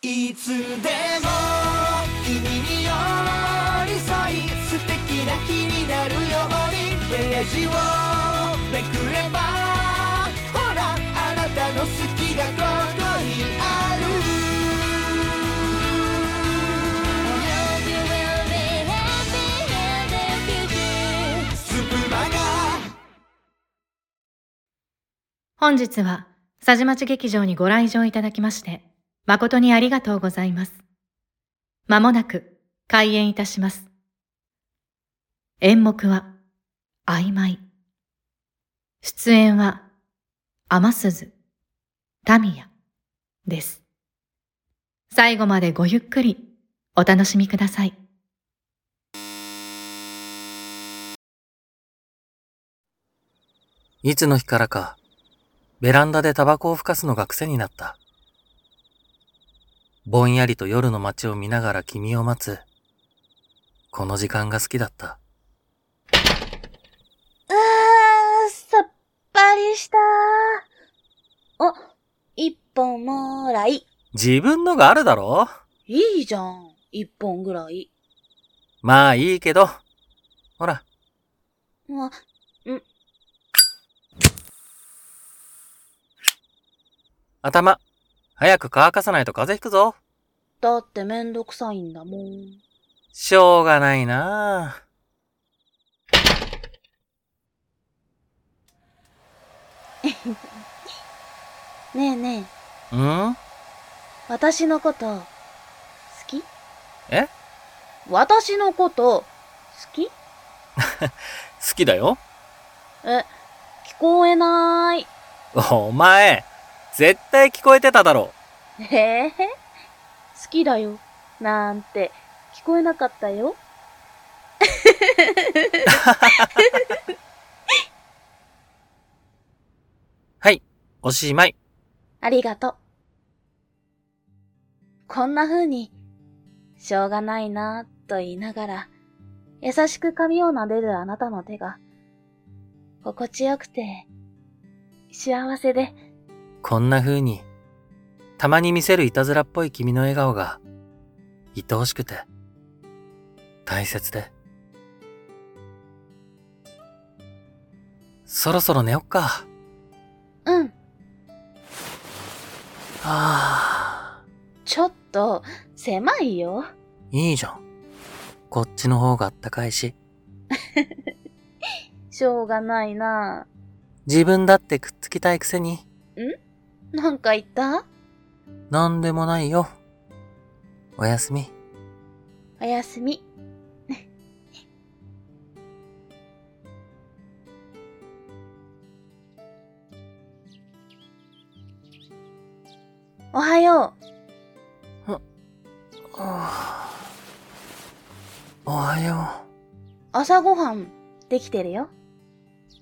いつでも君に寄り添い素敵な日になるようにページをめくればほらあなたの好きがここにある。happy スプマガ本日は、佐治町劇場にご来場いただきまして、誠にありがとうございます。まもなく、開演いたします。演目は、曖昧。出演は、天鈴、タミヤです。最後までごゆっくり、お楽しみください。いつの日からか、ベランダでタバコをふかすのが癖になった。ぼんやりと夜の街を見ながら君を待つ。この時間が好きだった。あー、さっぱりしたあ、一本もらい。自分のがあるだろ？いいじゃん。一本ぐらい。まあいいけど。ほら、あ、頭。早く乾かさないと風邪ひくぞ。だってめんどくさいんだもん。しょうがないなあ ねえねえ、ん？私のこと、好き？え？私のこと、好き？好きだよ。え、聞こえなーい。お前、絶対聞こえてただろ。ええ好きだよ。なんて、聞こえなかったよ。はい、おしまい。ありがとう。こんな風に、しょうがないなぁと言いながら、優しく髪を撫でるあなたの手が、心地よくて、幸せで、こんな風に、たまに見せるいたずらっぽい君の笑顔が、愛おしくて、大切で。そろそろ寝よっか。うん、はあ、ちょっと、狭いよ。いいじゃん。こっちの方があったかいし、しょうがないな自分だってくっつきたいくせに、ぁ。なんか言った？なんでもないよ。おやすみ。おやすみ。おはよおはよう。朝ごはん、できてるよ。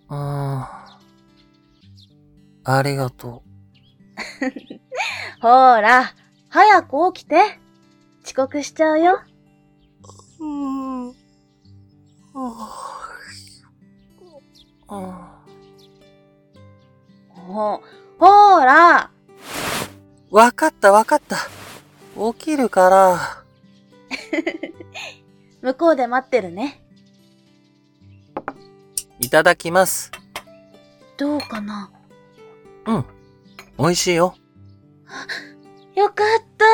う。ああ。ありがと ほーら、早く起きて。遅刻しちゃうよ。う。うん。ほ、ほーら、わかったわかった。起きるから。向こうで待ってるね。いただきます。どうかなうん。美味しいよ。よかった。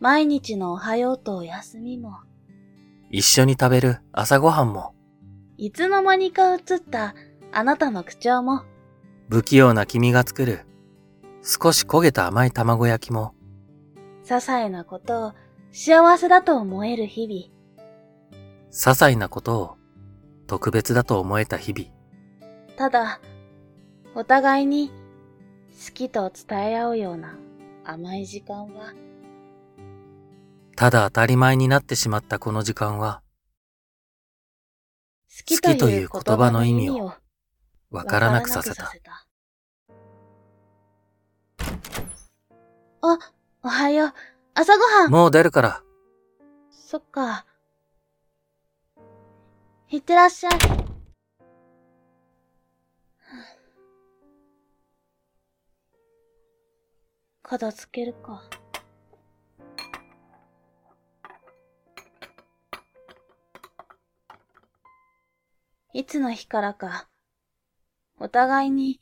毎日のおはようとお休みも、一緒に食べる朝ごはんも、いつの間にか映ったあなたの口調も、不器用な君が作る、少し焦げた甘い卵焼きも、些細なことを幸せだと思える日々。些細なことを特別だと思えた日々。ただ、お互いに好きと伝え合うような甘い時間は、ただ当たり前になってしまったこの時間は、好きとといいうう言言葉の意味をわからなくさせた。あ、おはよう。朝ごはん。もう出るから、そっか。いってらっしゃい。片付けるか。いつの日からか、お互いに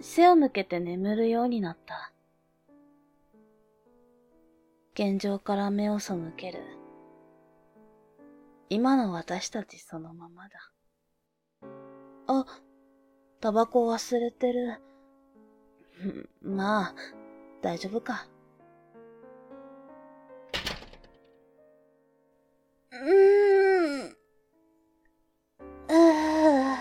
背を向けて眠るようになった。現状から目を背ける。今の私たちそのままだ。あ、タバコ忘れてる。まあ、大丈夫か？うん。ああ。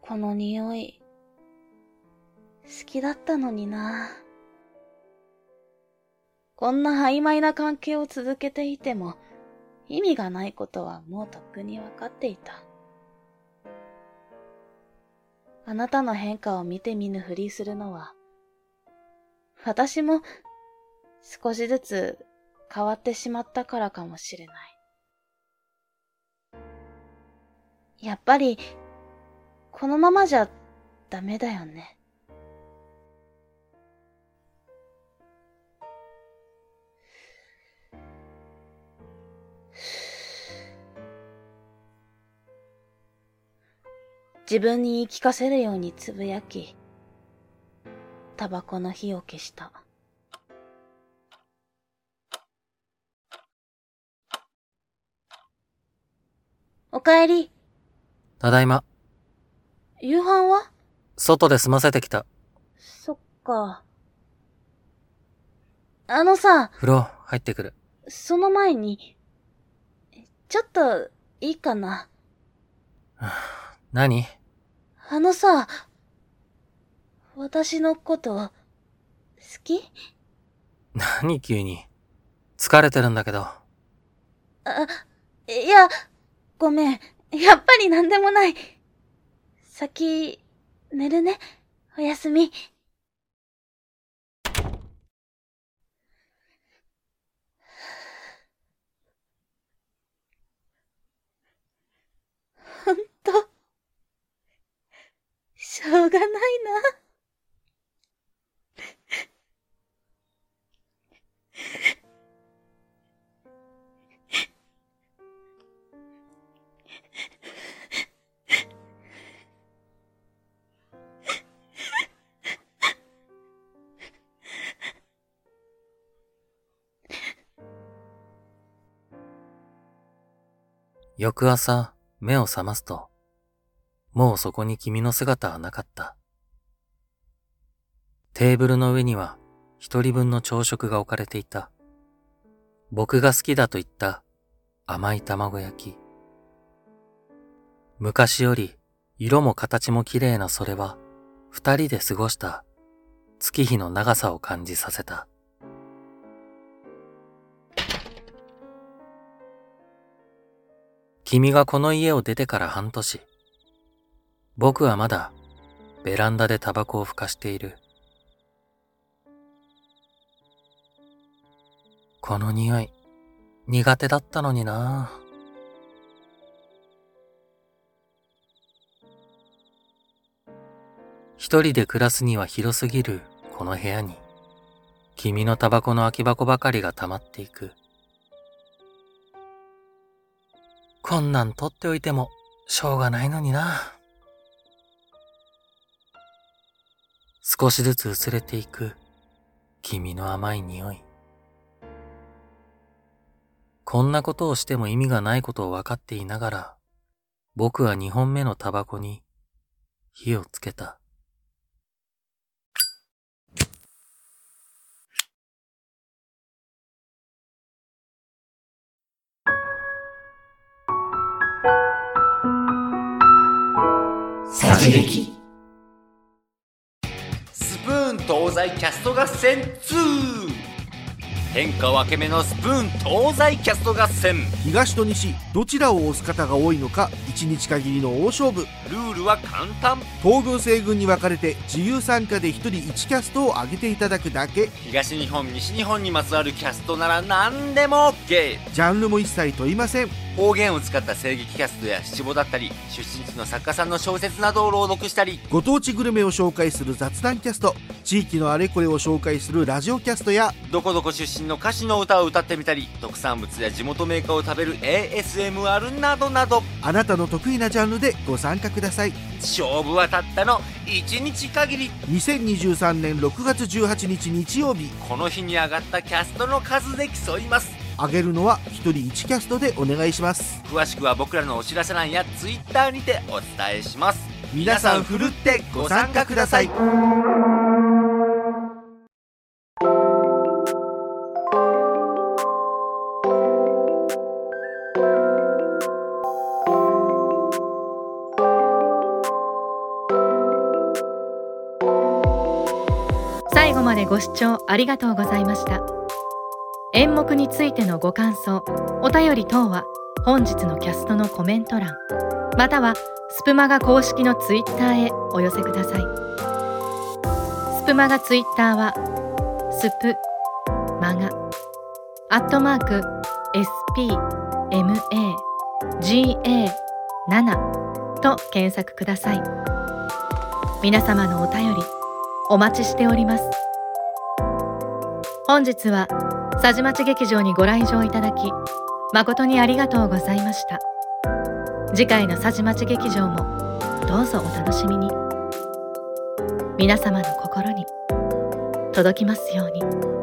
この匂い、好きだったのにな。こんな曖昧な関係を続けていても、意味がないことはもうとっくにわかっていた。あなたの変化を見て見ぬふりするのは、私も少しずつ変わってしまったからかもしれない。やっぱり、このままじゃダメだよね。自分に言い聞かせるようにつぶやき、タバコの火を消した。おかえり。ただいま。夕飯は？外で済ませてきた。そっか。あのさ、風呂入ってくる。その前に、ちょっと、いいかな。何？あのさ、私のこと、好き？何急に？疲れてるんだけど。あ、いや、ごめん。やっぱりなんでもない。先、寝るね。おやすみ。ほんと、しょうがないな。翌朝、目を覚ますと、もうそこに君の姿はなかった。テーブルの上には一人分の朝食が置かれていた。僕が好きだと言った甘い卵焼き。昔より色も形も綺麗なそれは二人で過ごした月日の長さを感じさせた。君がこの家を出てから半年。僕はまだベランダでタバコをふかしている。この匂い、苦手だったのにな一人で暮らすには広すぎるこの部屋に、君のタバコの空き箱ばかりが溜まっていく。こんなん取っておいてもしょうがないのにな。少しずつ薄れていく君の甘い匂い。こんなことをしても意味がないことを分かっていながら、僕は二本目のタバコに火をつけた。殺撃スプーン東西キャスト合戦2天下分け目のスプーン東西キャスト合戦。東と西どちらを押す方が多いのか1日限りの大勝負。ルールは簡単。東軍西軍に分かれて自由参加で1人1キャストを上げていただくだけ。東日本西日本にまつわるキャストなら何でも OK ジャンルも一切問いません方言を使った声劇キャストや七五だったり出身地の作家さんの小説などを朗読したりご当地グルメを紹介する雑談キャスト地域のあれこれを紹介するラジオキャストやどこどこ出身の歌手の歌を歌ってみたり特産物や地元メーカーを食べる ASMR などなど。あなたの得意なジャンルでご参加ください。勝負はたったの1日限り。2023年6月18日日曜日。この日に上がったキャストの数で競います上げるのは1人1キャストでお願いします。詳しくは僕らのお知らせ欄や Twitter にてお伝えします。皆さんふるってご参加ください。最後までご視聴ありがとうございました演目についてのご感想お便り等は本日のキャストのコメント欄またはスプマガ公式のツイッターへお寄せください。スプマガツイッターはスプマガアットマーク SPMAGA7 と検索ください。皆様のお便りお待ちしております。本日は佐治町劇場にご来場いただき誠にありがとうございました次回の佐治町劇場もどうぞお楽しみに皆様の心に届きますように。